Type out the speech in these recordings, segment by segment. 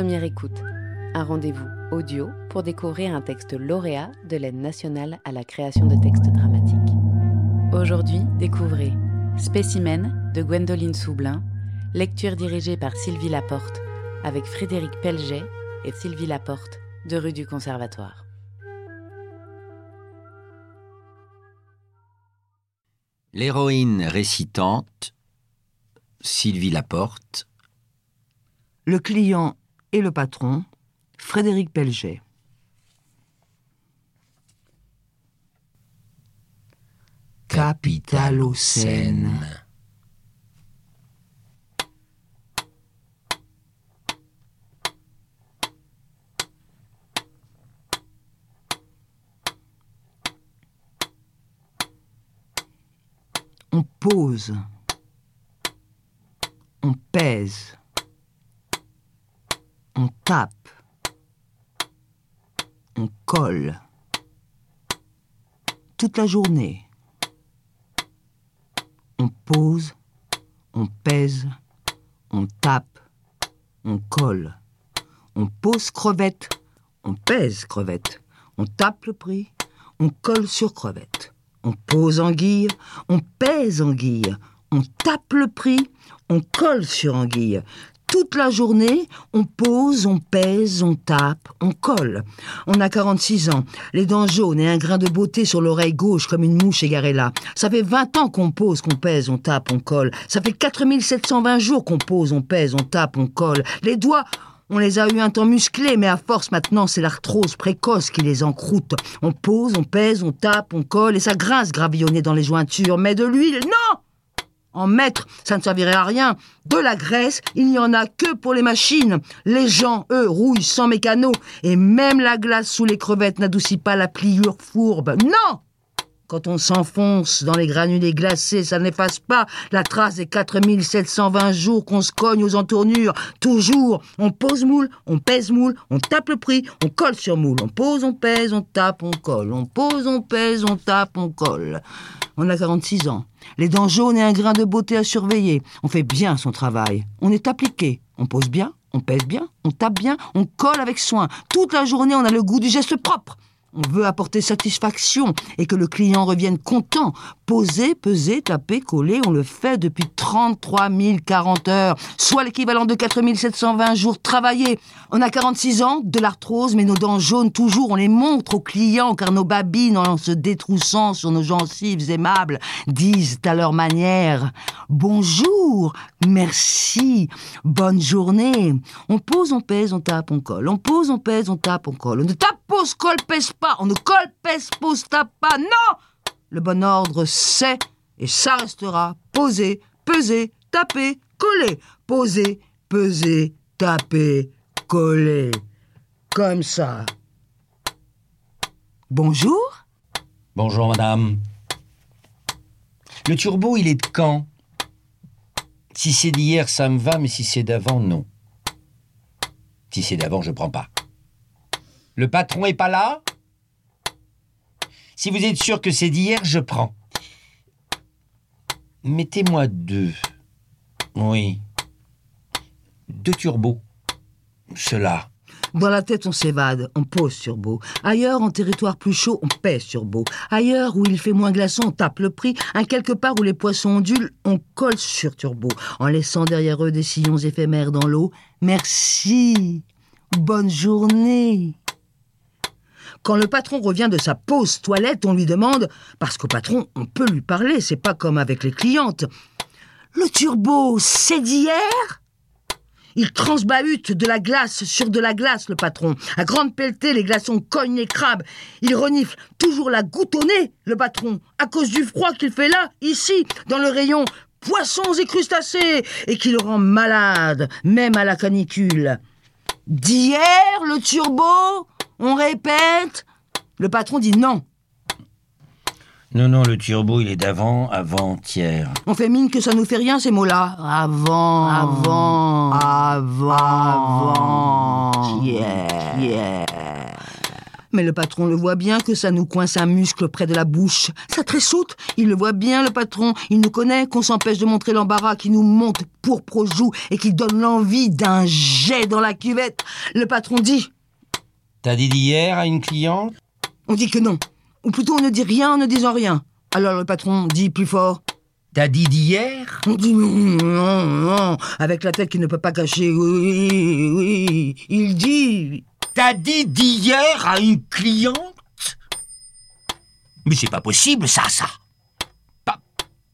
Première écoute, un rendez-vous audio pour découvrir un texte lauréat de l'aide nationale à la création de textes dramatiques. Aujourd'hui, découvrez Spécimen de Gwendoline Soublin, lecture dirigée par Sylvie Laporte avec Frédéric Pelget et Sylvie Laporte de rue du Conservatoire. L'héroïne récitante, Sylvie Laporte. Le client et le patron, Frédéric Pelget. Capitalocène. On pose. On pèse. On tape. On colle. Toute la journée. On pose. On pèse. On tape. On colle. On pose crevette. On pèse crevette. On tape le prix. On colle sur crevette. On pose anguille, on pèse anguille, on tape le prix, on colle sur anguille. Toute la journée, on pose, on pèse, on tape, on colle. On a 46 ans, les dents jaunes et un grain de beauté sur l'oreille gauche comme une mouche égarée là. Ça fait 20 ans qu'on pose, qu'on pèse, on tape, on colle. Ça fait 4720 jours qu'on pose, on pèse, on tape, on colle. Les doigts, on les a eu un temps musclés, mais à force maintenant, c'est l'arthrose précoce qui les encroute. On pose, on pèse, on tape, on colle, et ça grince gravillonner dans les jointures. Mais de l'huile, non En mettre, ça ne servirait à rien. De la graisse, il n'y en a que pour les machines. Les gens, eux, rouillent sans mécano. Et même la glace sous les crevettes n'adoucit pas la pliure fourbe. Non quand on s'enfonce dans les granulés glacés, ça n'efface pas la trace des 4720 jours qu'on se cogne aux entournures. Toujours, on pose moule, on pèse moule, on tape le prix, on colle sur moule. On pose, on pèse, on tape, on colle. On pose, on pèse, on tape, on colle. On a 46 ans. Les dents jaunes et un grain de beauté à surveiller. On fait bien son travail. On est appliqué. On pose bien, on pèse bien, on tape bien, on colle avec soin. Toute la journée, on a le goût du geste propre. On veut apporter satisfaction et que le client revienne content. Poser, peser, taper, coller, on le fait depuis 33 040 heures, soit l'équivalent de 4 720 jours travaillés. On a 46 ans, de l'arthrose, mais nos dents jaunes toujours, on les montre aux clients car nos babines, en se détroussant sur nos gencives aimables, disent à leur manière Bonjour, merci, bonne journée. On pose, on pèse, on tape, on colle. On pose, on pèse, on tape, on colle. On ne tape, pose, colle, pèse pas. On ne pose, tape pas. Non Le bon ordre, c'est, et ça restera, poser, peser, taper, coller. Poser, peser, taper, coller. Comme ça. Bonjour Bonjour madame. Le turbo, il est de quand? Si c'est d'hier, ça me va, mais si c'est d'avant, non. Si c'est d'avant, je prends pas. Le patron est pas là? Si vous êtes sûr que c'est d'hier, je prends. Mettez-moi deux. Oui. Deux turbos. Cela. Dans la tête, on s'évade, on pose sur beau. Ailleurs, en territoire plus chaud, on pèse sur beau. Ailleurs, où il fait moins glaçon, on tape le prix. Un quelque part où les poissons ondulent, on colle sur turbo, en laissant derrière eux des sillons éphémères dans l'eau. Merci. Bonne journée. Quand le patron revient de sa pause toilette, on lui demande, parce qu'au patron, on peut lui parler, c'est pas comme avec les clientes. Le turbo, c'est d'hier? Il transbahute de la glace sur de la glace, le patron. À grande pelletée, les glaçons cognent les crabes. Il renifle toujours la goutte le patron, à cause du froid qu'il fait là, ici, dans le rayon poissons et crustacés, et qui le rend malade, même à la canicule. D'hier, le turbo On répète Le patron dit non. Non, non, le turbo, il est d'avant, avant-hier. On fait mine que ça nous fait rien, ces mots-là. Avant, avant, avant, avant, yeah, yeah. Mais le patron le voit bien que ça nous coince un muscle près de la bouche. Ça tressaute. Il le voit bien, le patron. Il nous connaît qu'on s'empêche de montrer l'embarras qui nous monte pour aux joues et qui donne l'envie d'un jet dans la cuvette. Le patron dit T'as dit d'hier à une cliente? On dit que non. Ou plutôt on ne dit rien en ne disant rien. Alors le patron dit plus fort T'as dit d'hier? On dit non, non, non, avec la tête qu'il ne peut pas cacher. Oui, oui, il dit T'as dit d'hier à une cliente? Mais c'est pas possible, ça, ça. Pas,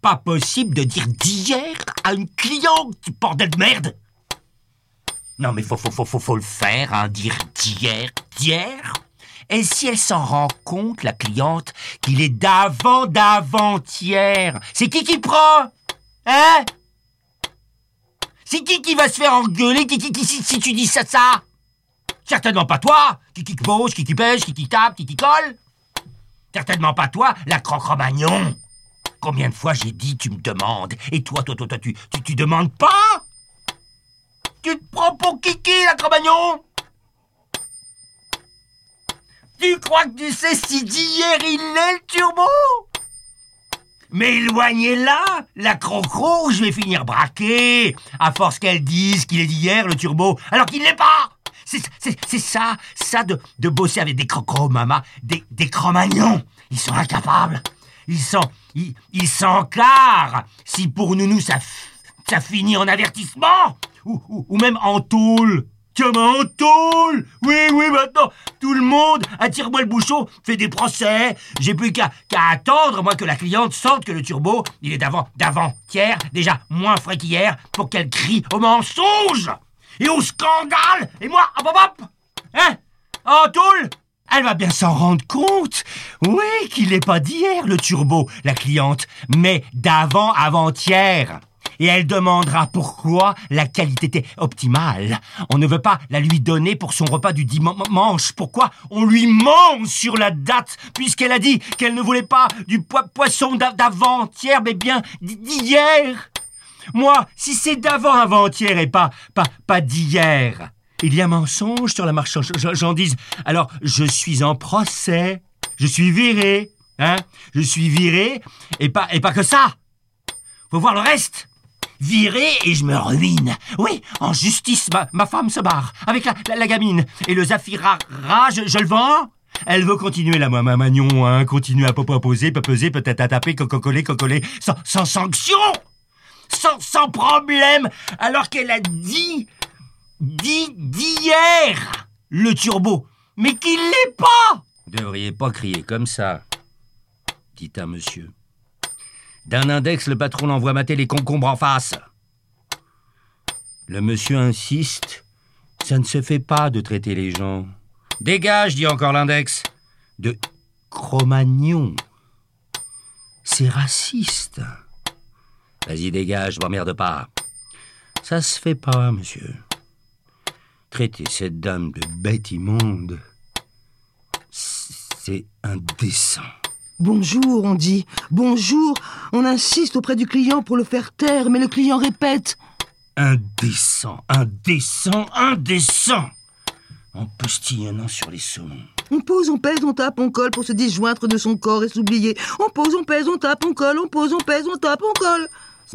pas possible de dire d'hier à une cliente, bordel de merde. Non, mais faut, faut, faut, faut, faut le faire, hein, dire d'hier, d'hier. Et si elle s'en rend compte, la cliente, qu'il est d'avant, d'avant-hier, c'est qui qui prend? Hein? C'est qui qui va se faire engueuler? Qui, qui, qui, si, tu dis ça, ça? Certainement pas toi, qui qui pose, qui qui pêche, qui qui tape, qui qui colle. Certainement pas toi, la croque-romagnon. Combien de fois j'ai dit tu me demandes. Et toi, toi, toi, toi, tu, tu, tu demandes pas? Tu te prends pour Kiki, la Cro-Magnon Tu crois que tu sais si d'hier il est le turbo? Mais éloignez-la, la crocro, je vais finir braqué, à force qu'elle dise qu'il est d'hier, le turbo, alors qu'il l'est pas c'est ça, ça de, de bosser avec des crocro mamas, des, des cromagnons. Ils sont incapables. Ils sont, ils. Si pour nous, nous, ça, ça finit en avertissement, ou, ou, ou même en tôle. Tiens, en tôle Oui, oui, maintenant, tout le monde, attire-moi le bouchon, fait des procès. J'ai plus qu'à attendre, moi, que la cliente sente que le turbo, il est d'avant, d'avant-hier, déjà moins frais qu'hier, pour qu'elle crie au mensonge et au scandale. Et moi, hop hop hop. Hein? En tôle Elle va bien s'en rendre compte. Oui, qu'il n'est pas d'hier, le turbo, la cliente, mais d'avant, avant-hier et elle demandera pourquoi la qualité était optimale. On ne veut pas la lui donner pour son repas du dimanche. Pourquoi on lui ment sur la date, puisqu'elle a dit qu'elle ne voulait pas du poisson d'avant-hier, mais bien d'hier. Moi, si c'est d'avant-avant-hier et pas, pas, pas d'hier, il y a mensonge sur la marchandise. Alors, je suis en procès. Je suis viré. Hein Je suis viré et pas, et pas que ça. Faut voir le reste. Viré et je me ruine. Oui, en justice, ma, femme se barre avec la, gamine. Et le Zafira, je, je le vends elle veut continuer la ma Magnon, hein, continuer à poser, peser, peut-être à taper, cocoler, cocoler, sans, sans sanction sans, sans problème, alors qu'elle a dit, dit d'hier, le turbo, mais qu'il l'est pas Devriez pas crier comme ça, dit un monsieur. D'un index, le patron envoie mater les concombres en face. Le monsieur insiste. Ça ne se fait pas de traiter les gens. Dégage, dit encore l'index. De Cro-Magnon. C'est raciste. Vas-y, dégage, m'emmerde pas. Ça se fait pas, monsieur. Traiter cette dame de bête immonde, c'est indécent. Bonjour, on dit. Bonjour. On insiste auprès du client pour le faire taire, mais le client répète. Indécent, indécent, indécent. En postillonnant sur les saumons. On pose, on pèse, on tape, on colle pour se disjoindre de son corps et s'oublier. On pose, on pèse, on tape, on colle, on pose, on pèse, on tape, on colle.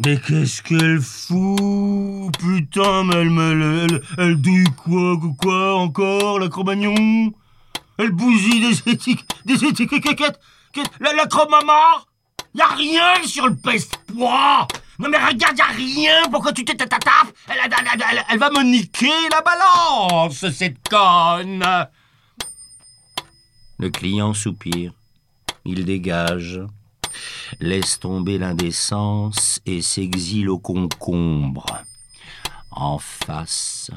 Mais qu'est-ce qu'elle fout? Putain, mais elle, elle, elle, elle douille quoi, quoi encore, la Cro-Magnon Elle bousille des étiquettes, des étiquettes, la, la Cro-Mama Y'a rien sur le peste-poids Non mais regarde, y'a rien Pourquoi tu t'es tapes elle, elle, elle va me niquer la balance, cette conne Le client soupire. Il dégage laisse tomber l'indécence et s'exile au concombre. En face.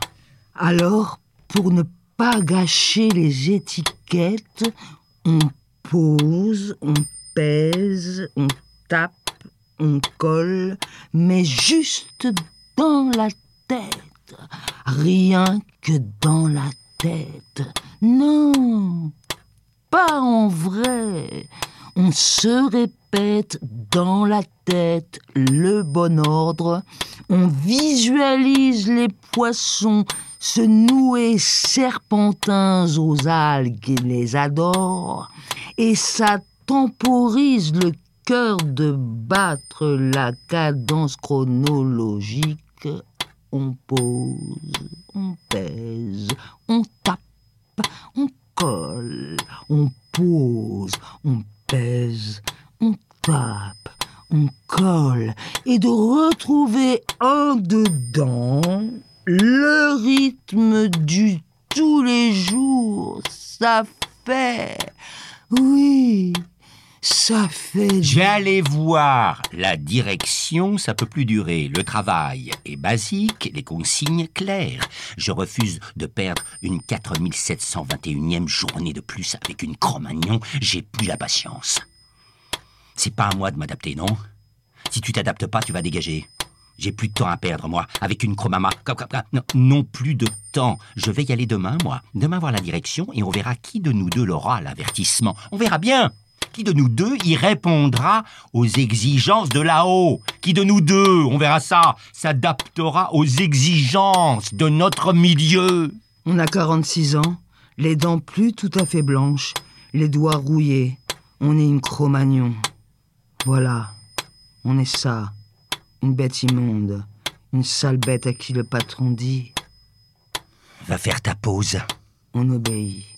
Alors, pour ne pas gâcher les étiquettes, on pose, on pèse, on tape, on colle, mais juste dans la tête. Rien que dans la tête. Non, pas en vrai On se répète dans la tête le bon ordre. On visualise les poissons se nouer serpentins aux algues et les adore. Et ça temporise le cœur de battre la cadence chronologique. On pose, on pèse, on tape, on colle, on pose, on pèse, on tape, on colle, et de retrouver un dedans le rythme du tous les jours, ça fait, oui, ça aller voir la direction, ça peut plus durer. Le travail est basique, les consignes claires. Je refuse de perdre une 4721e journée de plus avec une Cro-Magnon. J'ai plus la patience. C'est pas à moi de m'adapter, non? Si tu t'adaptes pas, tu vas dégager. J'ai plus de temps à perdre, moi, avec une chromama. Non, non plus de temps. Je vais y aller demain, moi. Demain voir la direction et on verra qui de nous deux l'aura, l'avertissement. On verra bien. Qui de nous deux y répondra aux exigences de là-haut? Qui de nous deux, on verra ça, s'adaptera aux exigences de notre milieu? On a 46 ans, les dents plus tout à fait blanches, les doigts rouillés. On est une Cro-Magnon. Voilà, on est ça, une bête immonde, une sale bête à qui le patron dit Va faire ta pause. On obéit.